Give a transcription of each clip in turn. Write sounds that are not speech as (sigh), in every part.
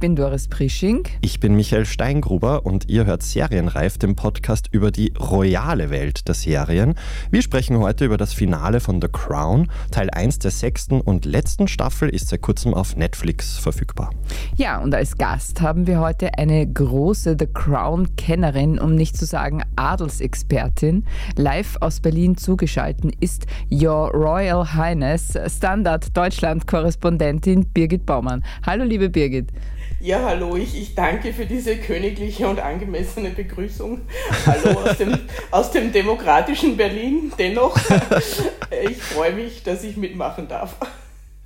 Bin Doris Prisching. Ich bin Michael Steingruber und ihr hört Serienreif, den Podcast über die royale Welt der Serien. Wir sprechen heute über das Finale von The Crown. Teil 1 der sechsten und letzten Staffel ist seit kurzem auf Netflix verfügbar. Ja, und als Gast haben wir heute eine große The Crown-Kennerin, um nicht zu sagen Adelsexpertin. Live aus Berlin zugeschaltet ist Your Royal Highness Standard Deutschland-Korrespondentin Birgit Baumann. Hallo, liebe Birgit. Ja, hallo, ich, ich danke für diese königliche und angemessene Begrüßung. Hallo aus dem, aus dem demokratischen Berlin. Dennoch, ich freue mich, dass ich mitmachen darf.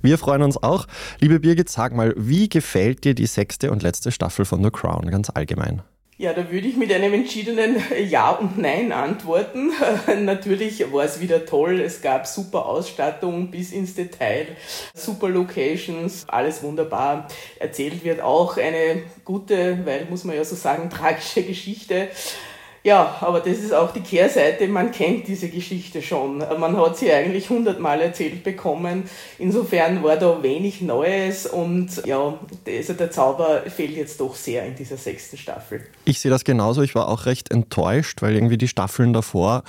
Wir freuen uns auch. Liebe Birgit, sag mal, wie gefällt dir die sechste und letzte Staffel von The Crown ganz allgemein? Ja, da würde ich mit einem entschiedenen (laughs) Ja und Nein antworten. (laughs) Natürlich war es wieder toll. Es gab super Ausstattung bis ins Detail, super Locations, alles wunderbar. Erzählt wird auch eine gute, weil muss man ja so sagen, (laughs) tragische Geschichte. Ja, aber das ist auch die Kehrseite. Man kennt diese Geschichte schon. Man hat sie eigentlich hundertmal erzählt bekommen. Insofern war da wenig Neues und ja, der Zauber fehlt jetzt doch sehr in dieser sechsten Staffel. Ich sehe das genauso. Ich war auch recht enttäuscht, weil irgendwie die Staffeln davor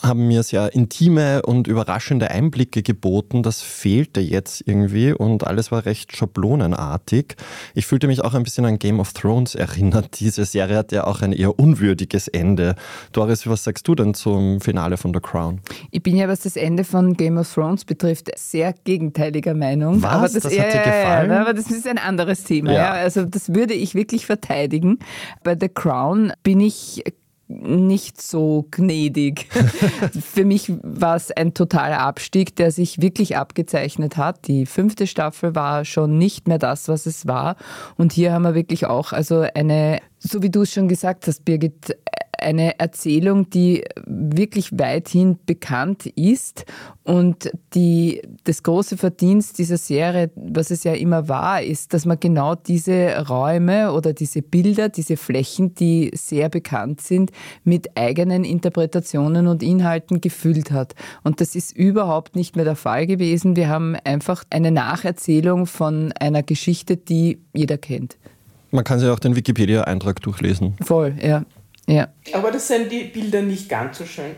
haben mir sehr intime und überraschende Einblicke geboten. Das fehlte jetzt irgendwie und alles war recht schablonenartig. Ich fühlte mich auch ein bisschen an Game of Thrones (laughs) erinnert. Diese Serie hat ja auch ein eher unwürdiges Ende. Doris, was sagst du denn zum Finale von The Crown? Ich bin ja, was das Ende von Game of Thrones betrifft, sehr gegenteiliger Meinung. Was? Aber das, das hat dir gefallen? Ja, aber das ist ein anderes Thema. Ja. Also das würde ich wirklich verteidigen. Bei The Crown bin ich nicht so gnädig. (laughs) Für mich war es ein totaler Abstieg, der sich wirklich abgezeichnet hat. Die fünfte Staffel war schon nicht mehr das, was es war. Und hier haben wir wirklich auch also eine, so wie du es schon gesagt hast, Birgit, eine Erzählung, die wirklich weithin bekannt ist und die, das große Verdienst dieser Serie, was es ja immer war, ist, dass man genau diese Räume oder diese Bilder, diese Flächen, die sehr bekannt sind, mit eigenen Interpretationen und Inhalten gefüllt hat. Und das ist überhaupt nicht mehr der Fall gewesen. Wir haben einfach eine Nacherzählung von einer Geschichte, die jeder kennt. Man kann sich auch den Wikipedia-Eintrag durchlesen. Voll, ja. Ja. Aber das sind die Bilder nicht ganz so schön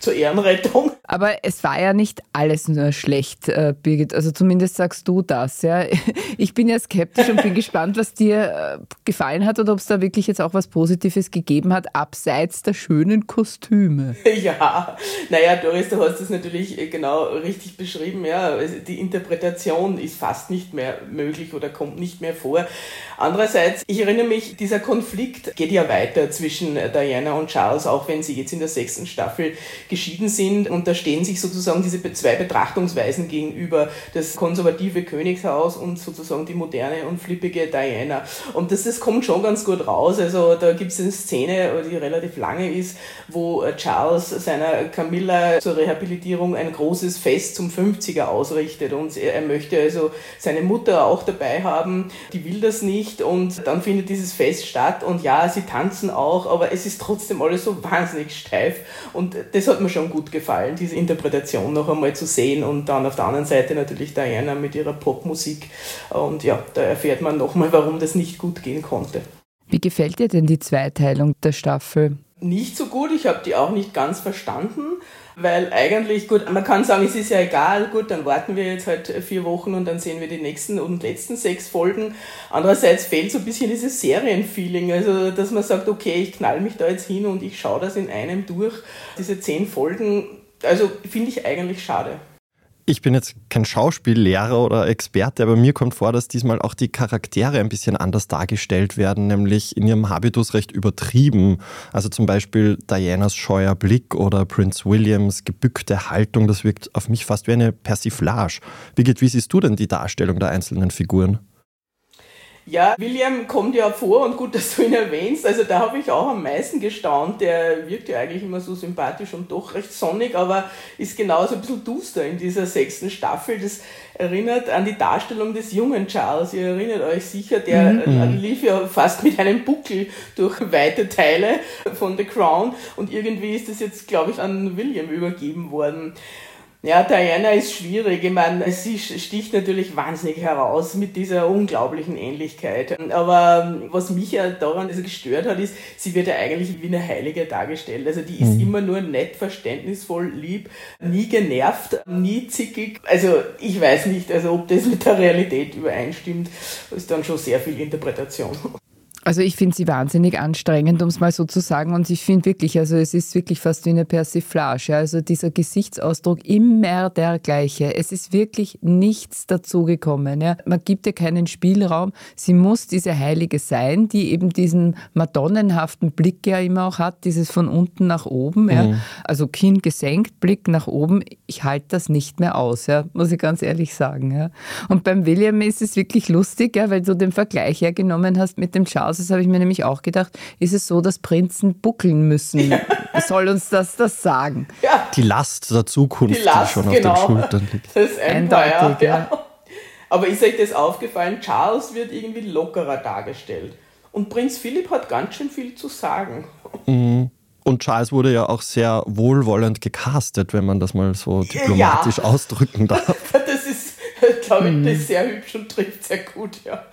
zur Ehrenrettung. Aber es war ja nicht alles nur schlecht, äh, Birgit. Also zumindest sagst du das. Ja. (laughs) Ich bin ja skeptisch und bin (laughs) gespannt, was dir äh, gefallen hat oder ob es da wirklich jetzt auch was Positives gegeben hat, abseits der schönen Kostüme. (laughs) Ja, naja, Doris, du hast das natürlich äh, genau richtig beschrieben. Ja. Die Interpretation ist fast nicht mehr möglich oder kommt nicht mehr vor. Andererseits, ich erinnere mich, dieser Konflikt geht ja weiter zwischen Diana und Charles, auch wenn sie jetzt in der sechsten Staffel geschieden sind. Und da stehen sich sozusagen diese zwei Betrachtungsweisen gegenüber. Das konservative Königshaus und sozusagen die moderne und flippige Diana. Und das, das kommt schon ganz gut raus. Also da gibt es eine Szene, die relativ lange ist, wo Charles seiner Camilla zur Rehabilitierung ein großes Fest zum 50er ausrichtet. Und er, er möchte also seine Mutter auch dabei haben. Die will das nicht. Und dann findet dieses Fest statt. Und ja, sie tanzen auch, aber es ist trotzdem alles so wahnsinnig steif. Und das das hat mir schon gut gefallen, diese Interpretation noch einmal zu sehen und dann auf der anderen Seite natürlich Diana mit ihrer Popmusik und ja, da erfährt man nochmal, warum das nicht gut gehen konnte. Wie gefällt dir denn die Zweiteilung der Staffel? Nicht so gut, ich habe die auch nicht ganz verstanden, weil eigentlich, gut, man kann sagen, es ist ja egal, gut, dann warten wir jetzt halt vier Wochen und dann sehen wir die nächsten und letzten sechs Folgen. Andererseits fehlt so ein bisschen dieses Serienfeeling, also dass man sagt, okay, ich knall mich da jetzt hin und ich schaue das in einem durch, diese zehn Folgen, also finde ich eigentlich schade. Ich bin jetzt kein Schauspiellehrer oder Experte, aber mir kommt vor, dass diesmal auch die Charaktere ein bisschen anders dargestellt werden, nämlich in ihrem Habitus recht übertrieben. Also zum Beispiel Dianas scheuer Blick oder Prince Williams gebückte Haltung, das wirkt auf mich fast wie eine Persiflage. Birgit, wie siehst du denn die Darstellung der einzelnen Figuren? Ja, William kommt ja vor und gut, dass du ihn erwähnst. Also da habe ich auch am meisten gestaunt. Der wirkt ja eigentlich immer so sympathisch und doch recht sonnig, aber ist genauso ein bisschen duster in dieser sechsten Staffel. Das erinnert an die Darstellung des jungen Charles. Ihr erinnert euch sicher, der mhm. lief ja fast mit einem Buckel durch weite Teile von The Crown und irgendwie ist das jetzt, glaube ich, an William übergeben worden. Ja, Diana ist schwierig. Ich meine, sie sticht natürlich wahnsinnig heraus mit dieser unglaublichen Ähnlichkeit. Aber ähm, was mich ja daran also gestört hat, ist, sie wird ja eigentlich wie eine Heilige dargestellt. Also die ist mhm. immer nur nett, verständnisvoll, lieb, nie genervt, nie zickig. Also ich weiß nicht, also ob das mit der Realität übereinstimmt, ist dann schon sehr viel Interpretation. Also ich finde sie wahnsinnig anstrengend, um es mal so zu sagen. Und ich finde wirklich, also es ist wirklich fast wie eine Persiflage. Also dieser Gesichtsausdruck immer der gleiche. Es ist wirklich nichts dazugekommen. Ja. Man gibt ihr keinen Spielraum. Sie muss diese Heilige sein, die eben diesen madonnenhaften Blick ja immer auch hat, dieses von unten nach oben. Ja. Mhm. Also Kinn gesenkt, Blick nach oben. Ich halte das nicht mehr aus, ja, muss ich ganz ehrlich sagen. Ja. Und beim William ist es wirklich lustig, ja, weil du den Vergleich hergenommen hast mit dem Charles. Das habe ich mir nämlich auch gedacht. Ist es so, dass Prinzen buckeln müssen? Ja. Soll uns das das sagen? Ja. Die Last der Zukunft, die, Last, die schon genau. auf den genau. Schultern liegt. Das ist Empire, ja. Aber ist euch das aufgefallen? Charles wird irgendwie lockerer dargestellt. Und Prinz Philipp hat ganz schön viel zu sagen. Mhm. Und Charles wurde ja auch sehr wohlwollend gecastet, wenn man das mal so diplomatisch ja. ausdrücken darf. (laughs) Das ist, glaube ich, mhm. sehr hübsch und trifft sehr gut, ja.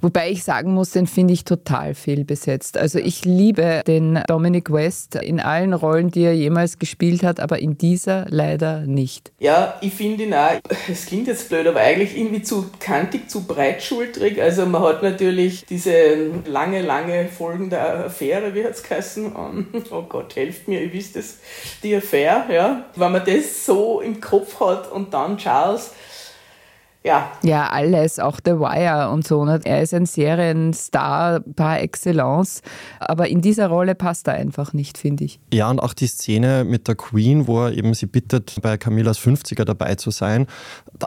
Wobei ich sagen muss, den finde ich total fehlbesetzt. Also ich liebe den Dominic West in allen Rollen, die er jemals gespielt hat, aber in dieser leider nicht. Ja, ich finde ihn auch, es klingt jetzt blöd, aber eigentlich irgendwie zu kantig, zu breitschultrig. Also man hat natürlich diese lange, lange Folgen der Affäre, wie hat es geheißen? Oh Gott, helft mir, ihr wisst es, die Affäre, ja. Wenn man das so im Kopf hat und dann Charles, ja. Ja, alles, auch The Wire und so. Ne? Er ist ein Serienstar par excellence, aber in dieser Rolle passt er einfach nicht, finde ich. Ja, und auch die Szene mit der Queen, wo er eben sie bittet, bei Camillas 50er dabei zu sein,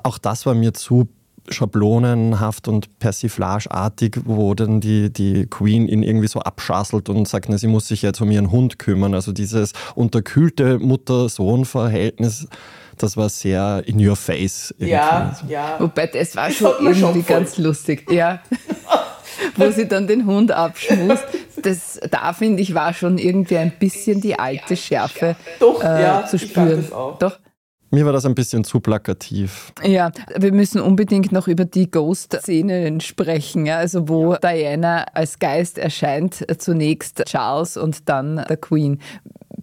auch das war mir zu schablonenhaft und persiflageartig, wo dann die, die Queen ihn irgendwie so abschasselt und sagt, na, sie muss sich jetzt um ihren Hund kümmern. Also dieses unterkühlte Mutter-Sohn-Verhältnis das war sehr in your face. Irgendwie. Ja, ja. Wobei das war das schon irgendwie schon ganz lustig. Ja. (laughs) Wo sie dann den Hund abschmust. Das, da finde ich, war schon irgendwie ein bisschen die alte Schärfe Doch, äh, ja, zu spüren. Doch. Mir war das ein bisschen zu plakativ. Ja, wir müssen unbedingt noch über die Ghost-Szenen sprechen, ja, also wo Diana als Geist erscheint, zunächst Charles und dann der Queen.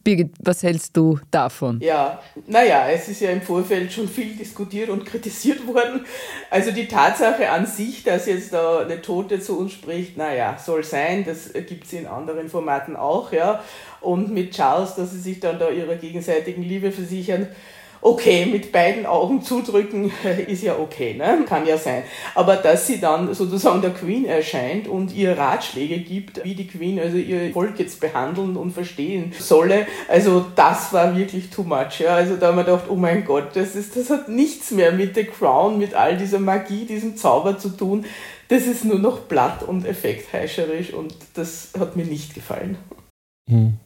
Birgit, was hältst du davon? Ja, naja, es ist ja im Vorfeld schon viel diskutiert und kritisiert (laughs) worden. Also die Tatsache an sich, dass jetzt da eine Tote zu uns spricht, naja, soll sein, das gibt es in anderen Formaten auch, ja. Und mit Charles, dass sie sich dann da ihrer gegenseitigen Liebe versichern, okay, mit beiden Augen zudrücken (laughs) ist ja okay, ne? kann ja sein. Aber dass sie dann sozusagen der Queen erscheint und ihr Ratschläge gibt, wie die Queen also ihr Volk jetzt behandeln und verstehen solle, also das war wirklich too much. Ja? Also da haben wir gedacht, oh mein Gott, das, ist, das hat nichts mehr mit The Crown, mit all dieser Magie, diesem Zauber zu tun. Das ist nur noch platt und effektheischerisch und das hat mir nicht gefallen. Hm.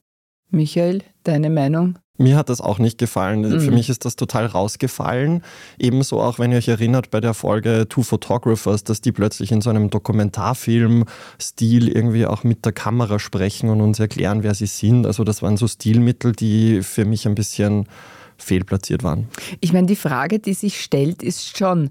Michael, deine Meinung? Mir hat das auch nicht gefallen. Mhm. Für mich ist das total rausgefallen. Ebenso auch, wenn ihr euch erinnert, bei der Folge Two Photographers, dass die plötzlich in so einem Dokumentarfilm-Stil irgendwie auch mit der Kamera sprechen und uns erklären, wer sie sind. Also das waren so Stilmittel, die für mich ein bisschen fehlplatziert waren. Ich meine, die Frage, die sich stellt, ist schon,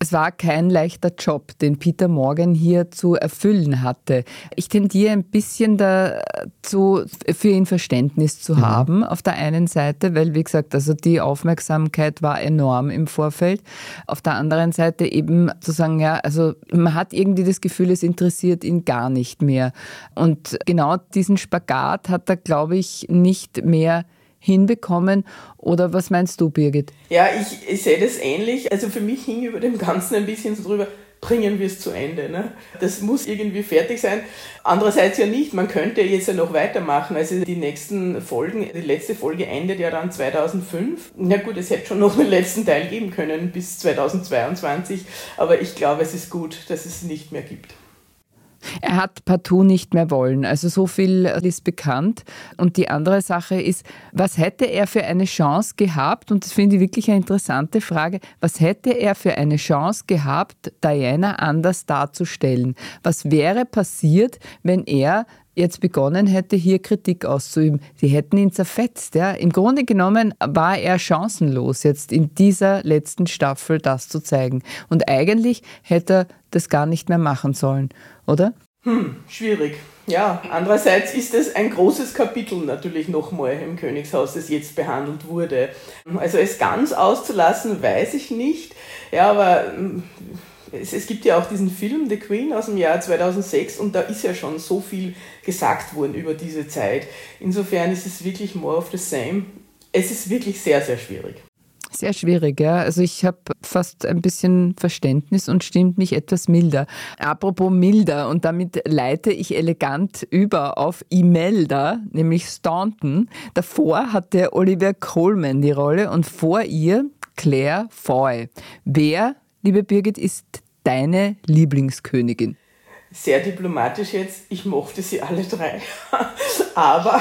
es war kein leichter Job, den Peter Morgan hier zu erfüllen hatte. Ich tendiere ein bisschen dazu, für ihn Verständnis zu mhm. haben, auf der einen Seite, weil, wie gesagt, also die Aufmerksamkeit war enorm im Vorfeld. Auf der anderen Seite eben zu sagen, ja, also man hat irgendwie das Gefühl, es interessiert ihn gar nicht mehr. Und genau diesen Spagat hat er, glaube ich, nicht mehr hinbekommen. Oder was meinst du, Birgit? Ja, ich, ich sehe das ähnlich. Also für mich hing über dem Ganzen ein bisschen so drüber, bringen wir es zu Ende. Ne? Das muss irgendwie fertig sein. Andererseits ja nicht, man könnte jetzt ja noch weitermachen. Also die nächsten Folgen, die letzte Folge endet ja dann 2005. Na gut, es hätte schon noch einen letzten Teil geben können bis 2022, aber ich glaube, es ist gut, dass es nicht mehr gibt. Er hat partout nicht mehr wollen. Also so viel ist bekannt. Und die andere Sache ist, was hätte er für eine Chance gehabt? Und das finde ich wirklich eine interessante Frage. Was hätte er für eine Chance gehabt, Diana anders darzustellen? Was wäre passiert, wenn er jetzt begonnen hätte, hier Kritik auszuüben. Sie hätten ihn zerfetzt. Ja. Im Grunde genommen war er chancenlos, jetzt in dieser letzten Staffel das zu zeigen. Und eigentlich hätte er das gar nicht mehr machen sollen, oder? Hm, schwierig. Ja, andererseits ist es ein großes Kapitel natürlich nochmal im Königshaus, das jetzt behandelt wurde. Also es ganz auszulassen, weiß ich nicht. Ja, aber hm, es, es, gibt ja auch diesen Film The Queen aus dem Jahr 2006 und da ist ja schon so viel gesagt worden über diese Zeit. Insofern ist es wirklich more of the same. Es ist wirklich sehr, sehr schwierig. Sehr schwierig, ja. Also ich habe fast ein bisschen Verständnis und stimmt mich etwas milder. Apropos milder und damit leite ich elegant über auf Imelda, nämlich Staunton. Davor hatte Olivia Coleman die Rolle und vor ihr Claire Foy. Wer liebe Birgit, ist deine Lieblingskönigin? Sehr diplomatisch jetzt, ich mochte sie alle drei. (laughs) Aber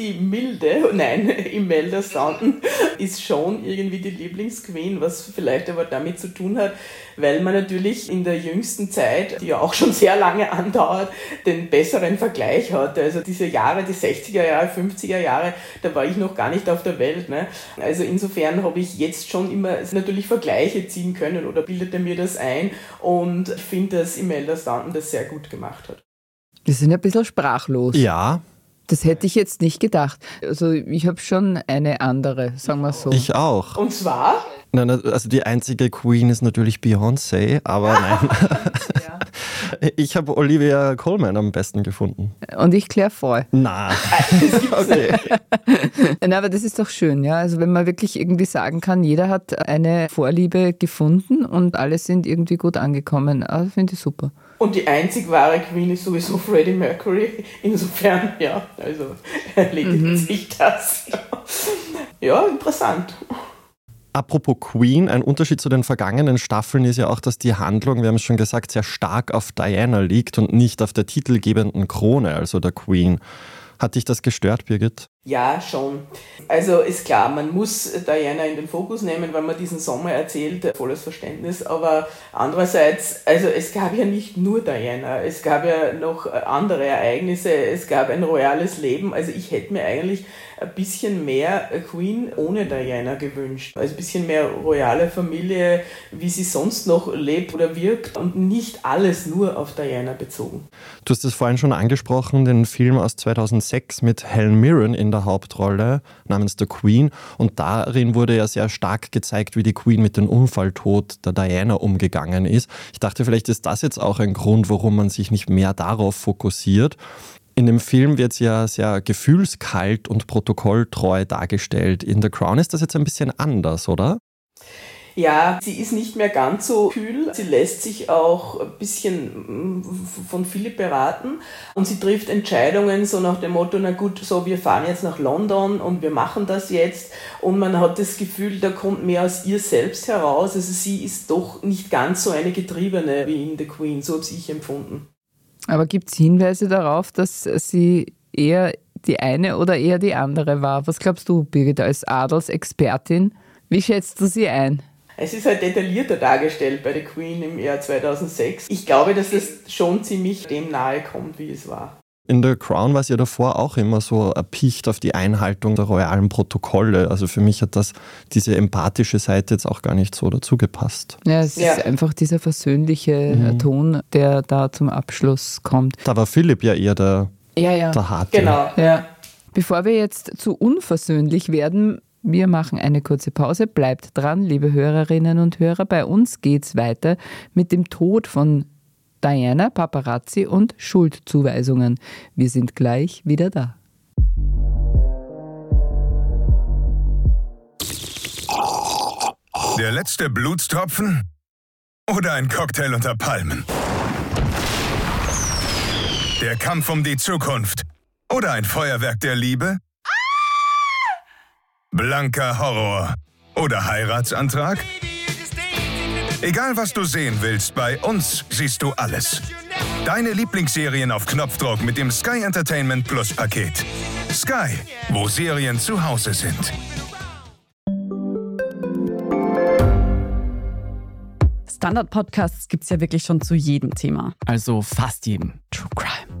die Milde, (laughs) nein, Imelda Staunton ist schon irgendwie die Lieblingsqueen, was vielleicht aber damit zu tun hat, weil man natürlich in der jüngsten Zeit, die ja auch schon sehr lange andauert, den besseren Vergleich hat. Also diese Jahre, die 60er Jahre, 50er Jahre, da war ich noch gar nicht auf der Welt. Ne? Also insofern habe ich jetzt schon immer natürlich Vergleiche ziehen können oder bildete mir das ein und ich finde, dass Imelda Staunton das sehr gut gemacht hat. Wir sind ein bisschen sprachlos. Ja, das hätte ich jetzt nicht gedacht. Also ich habe schon eine andere, sagen wir so. Ich auch. Und zwar? Nein, also die einzige Queen ist natürlich Beyoncé, aber nein. (laughs) Ich habe Olivia Colman am besten gefunden. Und ich Claire Foy. Na. (laughs) okay. Nein, aber das ist doch schön, ja. Also wenn man wirklich irgendwie sagen kann, jeder hat eine Vorliebe gefunden und alle sind irgendwie gut angekommen. Also finde ich super. Und die einzig wahre Queen ist sowieso Freddie Mercury. Insofern, ja, also erledigt mhm. (laughs) sich das. ja, interessant. Apropos Queen, ein Unterschied zu den vergangenen Staffeln ist ja auch, dass die Handlung, wir haben es schon gesagt, sehr stark auf Diana liegt und nicht auf der titelgebenden Krone, also der Queen. Hat dich das gestört, Birgit? Ja, schon. Also ist klar, man muss Diana in den Fokus nehmen, wenn man diesen Sommer erzählt, volles Verständnis. Aber andererseits, also es gab ja nicht nur Diana, es gab ja noch andere Ereignisse, es gab ein royales Leben. Also ich hätte mir eigentlich ein bisschen mehr Queen ohne Diana gewünscht. Also ein bisschen mehr royale Familie, wie sie sonst noch lebt oder wirkt und nicht alles nur auf Diana bezogen. Du hast es vorhin schon angesprochen, den Film aus 2006 mit Helen Mirren in der Hauptrolle namens The Queen und darin wurde ja sehr stark gezeigt, wie die Queen mit dem Unfalltod der Diana umgegangen ist. Ich dachte, vielleicht ist das jetzt auch ein Grund, warum man sich nicht mehr darauf fokussiert. In dem Film wird sie ja sehr gefühlskalt und protokolltreu dargestellt. In The Crown ist das jetzt ein bisschen anders, oder? Ja, sie ist nicht mehr ganz so kühl. Sie lässt sich auch ein bisschen mm, von Philipp beraten und sie trifft Entscheidungen so nach dem Motto, na gut, so wir fahren jetzt nach London und wir machen das jetzt und man hat das Gefühl, da kommt mehr aus ihr selbst heraus. Also sie ist doch nicht ganz so eine Getriebene wie in The Queen, so habe ich empfunden. Aber gibt es Hinweise darauf, dass sie eher die eine oder eher die andere war? Was glaubst du, Birgit, als Adelsexpertin? Wie schätzt du sie ein? Es ist halt detaillierter dargestellt bei der Queen im Jahr 2006. Ich glaube, dass es schon ziemlich dem nahe kommt, wie es war. In The Crown war es ja davor auch immer so erpicht auf die Einhaltung der royalen Protokolle. Also für mich hat das diese empathische Seite jetzt auch gar nicht so dazu gepasst. Ja, es ja. ist einfach dieser versöhnliche mhm. Ton, der da zum Abschluss kommt. Da war Philipp ja eher der, ja, ja. der Harte. Genau. Ja. Bevor wir jetzt zu unversöhnlich werden, wir machen eine kurze Pause. Bleibt dran, liebe Hörerinnen und Hörer. Bei uns geht's weiter mit dem Tod von Diana, Paparazzi und Schuldzuweisungen. Wir sind gleich wieder da. Der letzte Blutstropfen oder ein Cocktail unter Palmen? Der Kampf um die Zukunft oder ein Feuerwerk der Liebe? Blanker Horror oder Heiratsantrag? Egal was du sehen willst, bei uns siehst du alles. Deine Lieblingsserien auf Knopfdruck mit dem Sky Entertainment Plus Paket. Sky, wo Serien zu Hause sind. Standard-Podcasts gibt es ja wirklich schon zu jedem Thema. Also fast jedem. True Crime.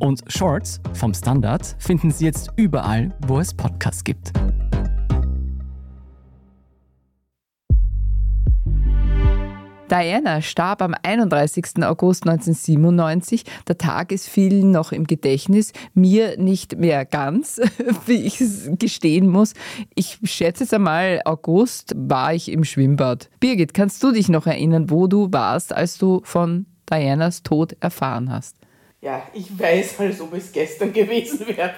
Und Shorts vom Standard finden Sie jetzt überall, wo es Podcasts gibt. Diana starb am 31. August 1997. Der Tag ist vielen noch im Gedächtnis, mir nicht mehr ganz, (laughs) wie ich es gestehen muss. Ich schätze es einmal, August war ich im Schwimmbad. Birgit, kannst du dich noch erinnern, wo du warst, als du von Dianas Tod erfahren hast? Ja, ich weiß, als ob es gestern gewesen wäre.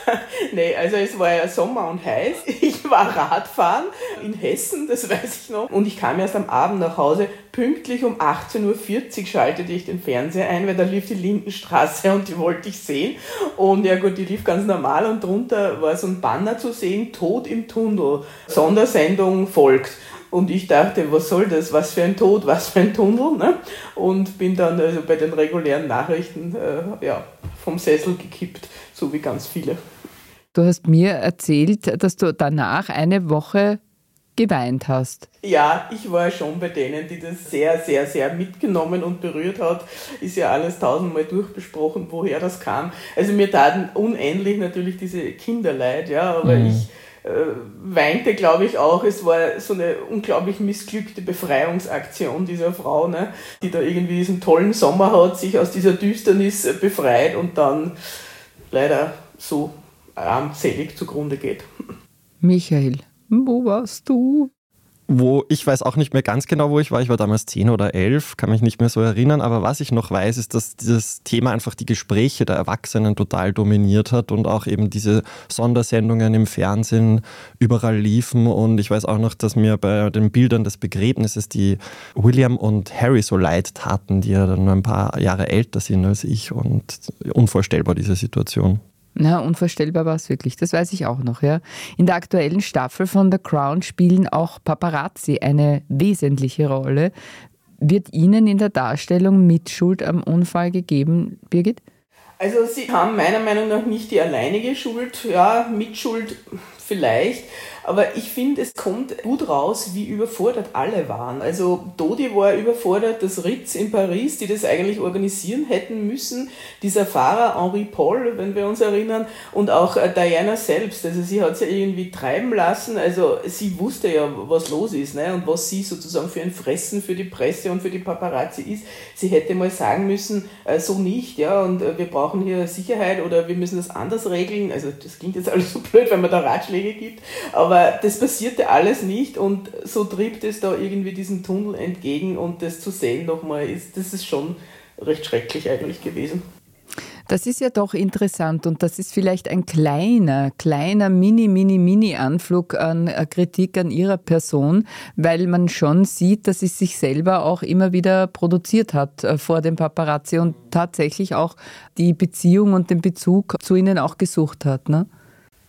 (laughs) nee, also es war ja Sommer und heiß. Ich war Radfahren in Hessen, das weiß ich noch. Und ich kam erst am Abend nach Hause. Pünktlich um 18.40 Uhr schaltete ich den Fernseher ein, weil da lief die Lindenstraße und die wollte ich sehen. Und ja gut, die lief ganz normal und drunter war so ein Banner zu sehen, Tod im Tunnel. Sondersendung folgt. Und ich dachte, was soll das? Was für ein Tod, was für ein Tunnel? Ne? Und bin dann also bei den regulären Nachrichten äh, ja, vom Sessel gekippt, so wie ganz viele. Du hast mir erzählt, dass du danach eine Woche geweint hast. Ja, ich war schon bei denen, die das sehr, sehr, sehr mitgenommen und berührt hat. Ist ja alles tausendmal durchbesprochen, woher das kam. Also mir taten unendlich natürlich diese Kinderleid, ja, aber mhm. ich weinte, glaube ich, auch. Es war so eine unglaublich missglückte Befreiungsaktion dieser Frau, ne? die da irgendwie diesen tollen Sommer hat, sich aus dieser Düsternis befreit und dann leider so armselig zugrunde geht. Michael, wo warst du? Wo ich weiß auch nicht mehr ganz genau, wo ich war. Ich war damals zehn oder elf, kann mich nicht mehr so erinnern. Aber was ich noch weiß, ist, dass dieses Thema einfach die Gespräche der Erwachsenen total dominiert hat und auch eben diese Sondersendungen im Fernsehen überall liefen. Und ich weiß auch noch, dass mir bei den Bildern des Begräbnisses die William und Harry so leid taten, die ja dann nur ein paar Jahre älter sind als ich. Und unvorstellbar diese Situation. Na, unvorstellbar war es wirklich, das weiß ich auch noch, ja. In der aktuellen Staffel von The Crown spielen auch Paparazzi eine wesentliche Rolle. Wird Ihnen in der Darstellung Mitschuld am Unfall gegeben, Birgit? Also Sie haben meiner Meinung nach nicht die alleinige Schuld, ja, Mitschuld vielleicht, aber ich finde, es kommt gut raus, wie überfordert alle waren. Also Dodi war überfordert, das Ritz in Paris, die das eigentlich organisieren hätten müssen, dieser Fahrer Henri Paul, wenn wir uns erinnern, und auch äh, Diana selbst. Also sie hat es ja irgendwie treiben lassen. Also sie wusste ja, was los ist ne? und was sie sozusagen für ein Fressen für die Presse und für die Paparazzi ist. Sie hätte mal sagen müssen, äh, so nicht, ja, und äh, wir brauchen hier Sicherheit oder wir müssen das anders regeln. Also das klingt jetzt alles so blöd, wenn man da Ratschläge gibt, aber das passierte alles nicht und so trieb es da irgendwie diesem Tunnel entgegen und das zu sehen nochmal, ist, das ist schon recht schrecklich eigentlich gewesen. Das ist ja doch interessant und das ist vielleicht ein kleiner, kleiner, mini, mini, mini Anflug an äh, Kritik an ihrer Person, weil man schon sieht, dass sie sich selber auch immer wieder produziert hat äh, vor dem Paparazzi und tatsächlich auch die Beziehung und den Bezug zu ihnen auch gesucht hat. Ne?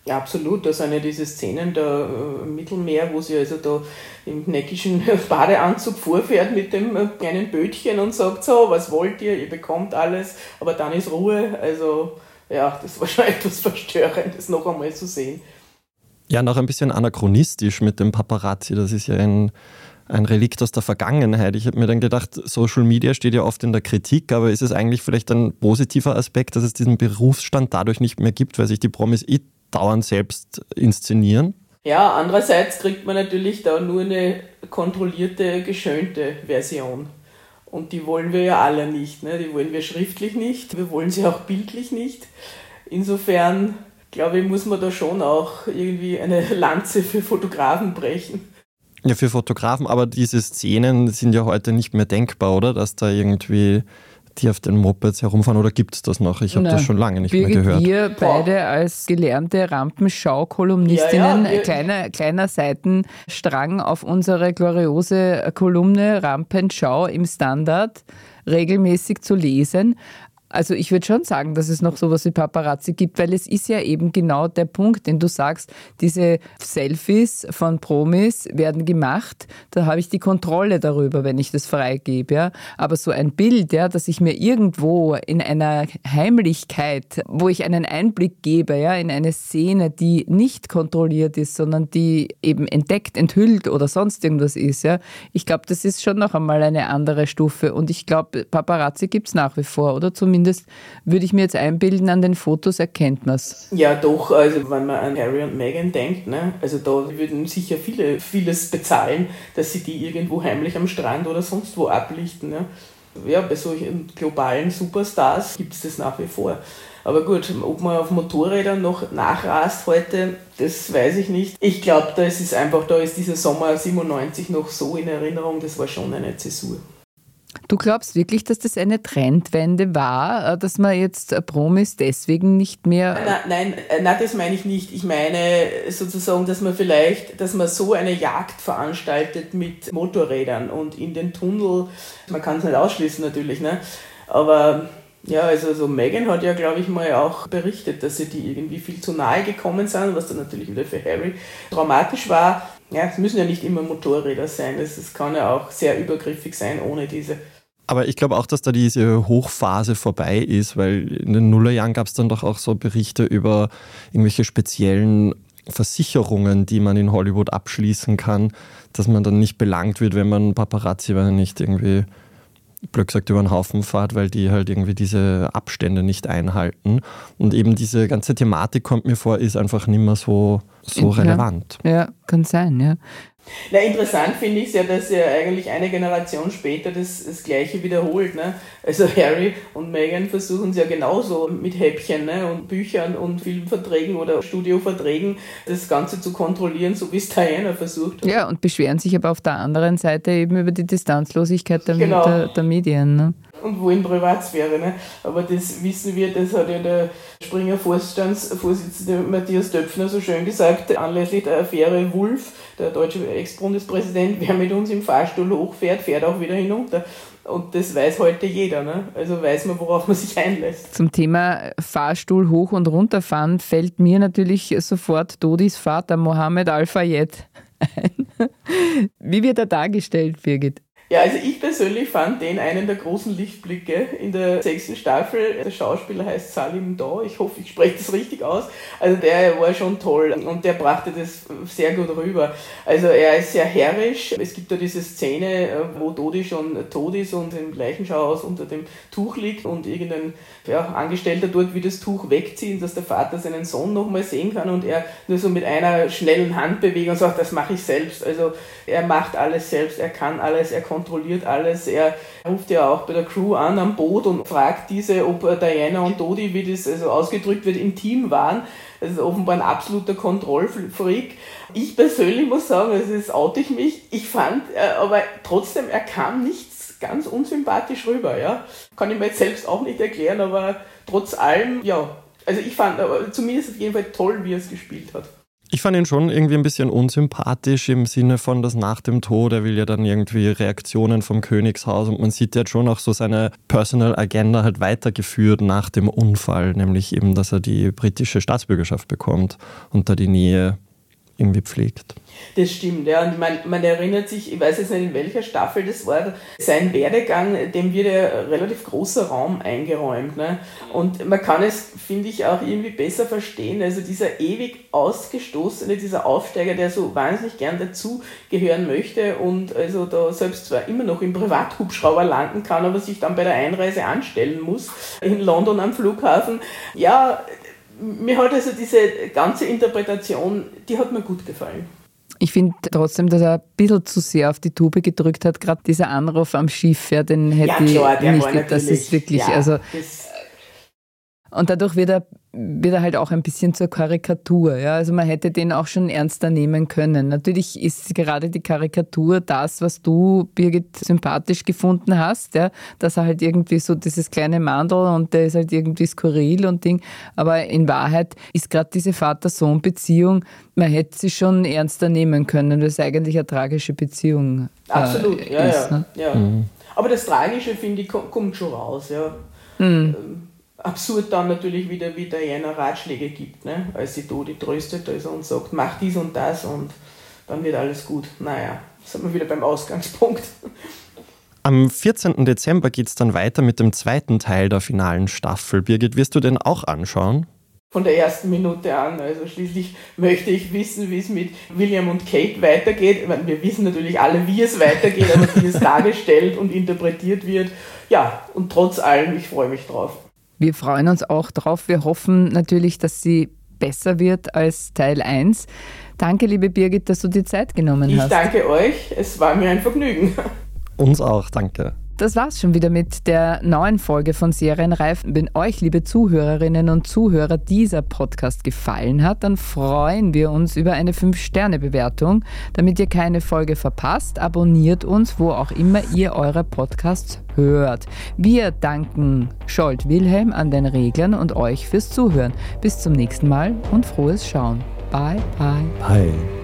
Ja, absolut. Da sind ja diese Szenen da im äh, Mittelmeer, wo sie also da im neckischen (laughs) Badeanzug vorfährt mit dem äh, kleinen Bötchen und sagt so, was wollt ihr, ihr bekommt alles, aber dann ist Ruhe. Also ja, das war schon (laughs) etwas verstörend, das noch einmal zu sehen. Ja, noch ein bisschen anachronistisch mit dem Paparazzi. Das ist ja ein, ein Relikt aus der Vergangenheit. Ich habe mir dann gedacht, Social Media steht ja oft in der Kritik, aber ist es eigentlich vielleicht ein positiver Aspekt, dass es diesen Berufsstand dadurch nicht mehr gibt, weil sich die Promis eh dauernd selbst inszenieren? Ja, andererseits kriegt man natürlich da nur eine kontrollierte, geschönte Version. Und die wollen wir ja alle nicht. Ne? Die wollen wir schriftlich nicht. Wir wollen sie auch bildlich nicht. Insofern, glaube ich, muss man da schon auch irgendwie eine Lanze für Fotografen brechen. Ja, für Fotografen, aber diese Szenen sind ja heute nicht mehr denkbar, oder? Dass da irgendwie die auf den Mopeds herumfahren oder gibt es das noch? Ich habe das schon lange nicht Birgit, mehr gehört. Wir beide als gelernte Rampenschau-Kolumnistinnen, ja, ja, kleiner, kleiner Seitenstrang auf unsere gloriose Kolumne Rampenschau im Standard regelmäßig zu lesen. Also ich würde schon sagen, dass es noch sowas wie Paparazzi gibt, weil es ist ja eben genau der Punkt, den du sagst, diese Selfies von Promis werden gemacht, da habe ich die Kontrolle darüber, wenn ich das freigebe. Ja? Aber so ein Bild, ja, dass ich mir irgendwo in einer Heimlichkeit, wo ich einen Einblick gebe, ja, in eine Szene, die nicht kontrolliert ist, sondern die eben entdeckt, enthüllt oder sonst irgendwas ist, ja, ich glaube, das ist schon noch einmal eine andere Stufe. Und ich glaube, Paparazzi gibt es nach wie vor, oder zumindest zumindest würde ich mir jetzt einbilden, an den Fotos erkennt man es. Ja, doch, also wenn man an Harry und Meghan denkt, ne, also da würden sicher viele vieles bezahlen, dass sie die irgendwo heimlich am Strand oder sonst wo ablichten. Ne. Ja, bei solchen globalen Superstars gibt es das nach wie vor. Aber gut, ob man auf Motorrädern noch nachrast heute, das weiß ich nicht. Ich glaube, da ist es einfach, da ist dieser Sommer 97 noch so in Erinnerung, das war schon eine Zäsur. Du glaubst wirklich, dass das eine Trendwende war, äh, dass man jetzt äh, Promis deswegen nicht mehr. Na, nein, äh, na, das meine ich nicht. Ich meine sozusagen, dass man vielleicht, dass man so eine Jagd veranstaltet mit Motorrädern und in den Tunnel, man kann es nicht ausschließen natürlich, ne? Aber ja, also so Megan hat ja, glaube ich, mal auch berichtet, dass sie die irgendwie viel zu nahe gekommen sind, was dann natürlich wieder für Harry traumatisch war. Ja, es müssen ja nicht immer Motorräder sein, es kann ja auch sehr übergriffig sein ohne diese. Aber ich glaube auch, dass da diese Hochphase vorbei ist, weil in den Nullerjahren gab es dann doch auch so Berichte über irgendwelche speziellen Versicherungen, die man in Hollywood abschließen kann, dass man dann nicht belangt wird, wenn man Paparazzi, er nicht irgendwie blöd gesagt über den Haufen fahrt, weil die halt irgendwie diese Abstände nicht einhalten. Und eben diese ganze Thematik kommt mir vor, ist einfach nicht mehr so, so relevant. Ja, kann sein, ja. Na, interessant finde ich es ja, dass er eigentlich eine Generation später das, das Gleiche wiederholt. Ne? Also Harry und Meghan versuchen es ja genauso mit Häppchen ne? und Büchern und Filmverträgen oder Studioverträgen das Ganze zu kontrollieren, so wie es Diana versucht. Ja, und beschweren sich aber auf der anderen Seite eben über die Distanzlosigkeit der, genau. der, der Medien. Ne? Und wo in Privatsphäre. Ne? Aber das wissen wir, das hat ja der Springer Vorstandsvorsitzende Matthias Döpfner so schön gesagt, anlässlich der Affäre Wulff, der deutsche Ex-Bundespräsident, wer mit uns im Fahrstuhl hochfährt, fährt auch wieder hinunter. Und das weiß heute jeder. Ne? Also weiß man, worauf man sich einlässt. Zum Thema Fahrstuhl hoch und runterfahren fällt mir natürlich sofort Dodis Vater Mohammed Al-Fayed ein. Wie wird er dargestellt, Birgit? Ja, also ich persönlich fand den einen der großen Lichtblicke in der sechsten Staffel. Der Schauspieler heißt Salim Daw, ich hoffe, ich spreche das richtig aus. Also der war schon toll und der brachte das sehr gut rüber. Also er ist sehr herrisch. Es gibt da diese Szene, wo Dodi schon tot ist und im Leichenschauhaus unter dem Tuch liegt und irgendein ja, Angestellter dort wie das Tuch wegziehen, dass der Vater seinen Sohn nochmal sehen kann und er nur so mit einer schnellen Handbewegung sagt, das mache ich selbst. Also er macht alles selbst, er kann alles, er kontrolliert alles. Er ruft ja auch bei der Crew an am Boot und fragt diese, ob Diana und Dodi, wie das also ausgedrückt wird, im Team waren. Das ist offenbar ein absoluter Kontrollfreak. Ich persönlich muss sagen, das oute ich mich, ich fand, äh, aber trotzdem, er kam nichts ganz unsympathisch rüber, ja. Kann ich mir jetzt selbst auch nicht erklären, aber trotz allem, ja. Also ich fand aber zumindest auf jeden Fall toll, wie er es gespielt hat. Ich fand ihn schon irgendwie ein bisschen unsympathisch im Sinne von, dass nach dem Tod, er will ja dann irgendwie Reaktionen vom Königshaus und man sieht jetzt schon auch so seine Personal Agenda halt weitergeführt nach dem Unfall, nämlich eben, dass er die britische Staatsbürgerschaft bekommt und da die Nähe irgendwie pflegt. Das stimmt, ja. Und man, man erinnert sich, ich weiß jetzt nicht in welcher Staffel das war, sein Werdegang, dem wird ja relativ großer Raum eingeräumt. Ne? Und man kann es, finde ich, auch irgendwie besser verstehen. Also dieser ewig ausgestoßene, dieser Aufsteiger, der so wahnsinnig gern dazugehören möchte und also da selbst zwar immer noch im Privathubschrauber landen kann, aber sich dann bei der Einreise anstellen muss in London am Flughafen. Ja, mir hat also diese ganze Interpretation, die hat mir gut gefallen. Ich finde trotzdem, dass er ein bisschen zu sehr auf die Tube gedrückt hat. Gerade dieser Anruf am Schiff, ja, den hätte ja, klar, ich nicht. Das ist wirklich, ja, also. Und dadurch wird er wird er halt auch ein bisschen zur Karikatur. Ja? Also man hätte den auch schon ernster nehmen können. Natürlich ist gerade die Karikatur das, was du, Birgit, sympathisch gefunden hast, ja? dass er halt irgendwie so dieses kleine Mandel und der ist halt irgendwie skurril und Ding. Aber in Wahrheit ist gerade diese Vater-Sohn-Beziehung, man hätte sie schon ernster nehmen können, weil es eigentlich eine tragische Beziehung äh, Absolut, äh, ja, ist. Ja, ne? ja. Mhm. Aber das Tragische, finde ich, kommt schon raus. Ja. Mhm. Ähm, absurd dann natürlich wieder, wie Diana Ratschläge gibt, ne? als sie Dodi tröstet also und sagt, mach dies und das und dann wird alles gut. Naja, sind wir wieder beim Ausgangspunkt. Am 14. Dezember geht es dann weiter mit dem zweiten Teil der finalen Staffel. Birgit, wirst du den auch anschauen? Von der ersten Minute an. Also schließlich möchte ich wissen, wie es mit William und Kate weitergeht. Meine, wir wissen natürlich alle, wie es weitergeht, aber wie es (laughs) dargestellt und interpretiert wird. Ja, und trotz allem, ich freue mich drauf. Wir freuen uns auch drauf. Wir hoffen natürlich, dass sie besser wird als Teil 1. Danke, liebe Birgit, dass du dir Zeit genommen ich hast. Ich danke euch. Es war mir ein Vergnügen. Uns auch, danke. Das war's schon wieder mit der neuen Folge von Serienreif. Wenn euch, liebe Zuhörerinnen und Zuhörer, dieser Podcast gefallen hat, dann freuen wir uns über eine 5-Sterne-Bewertung. Damit ihr keine Folge verpasst, abonniert uns, wo auch immer ihr eure Podcasts hört. Wir danken Scholt Wilhelm an den Reglern und euch fürs Zuhören. Bis zum nächsten Mal und frohes Schauen. Bye, bye. Bye.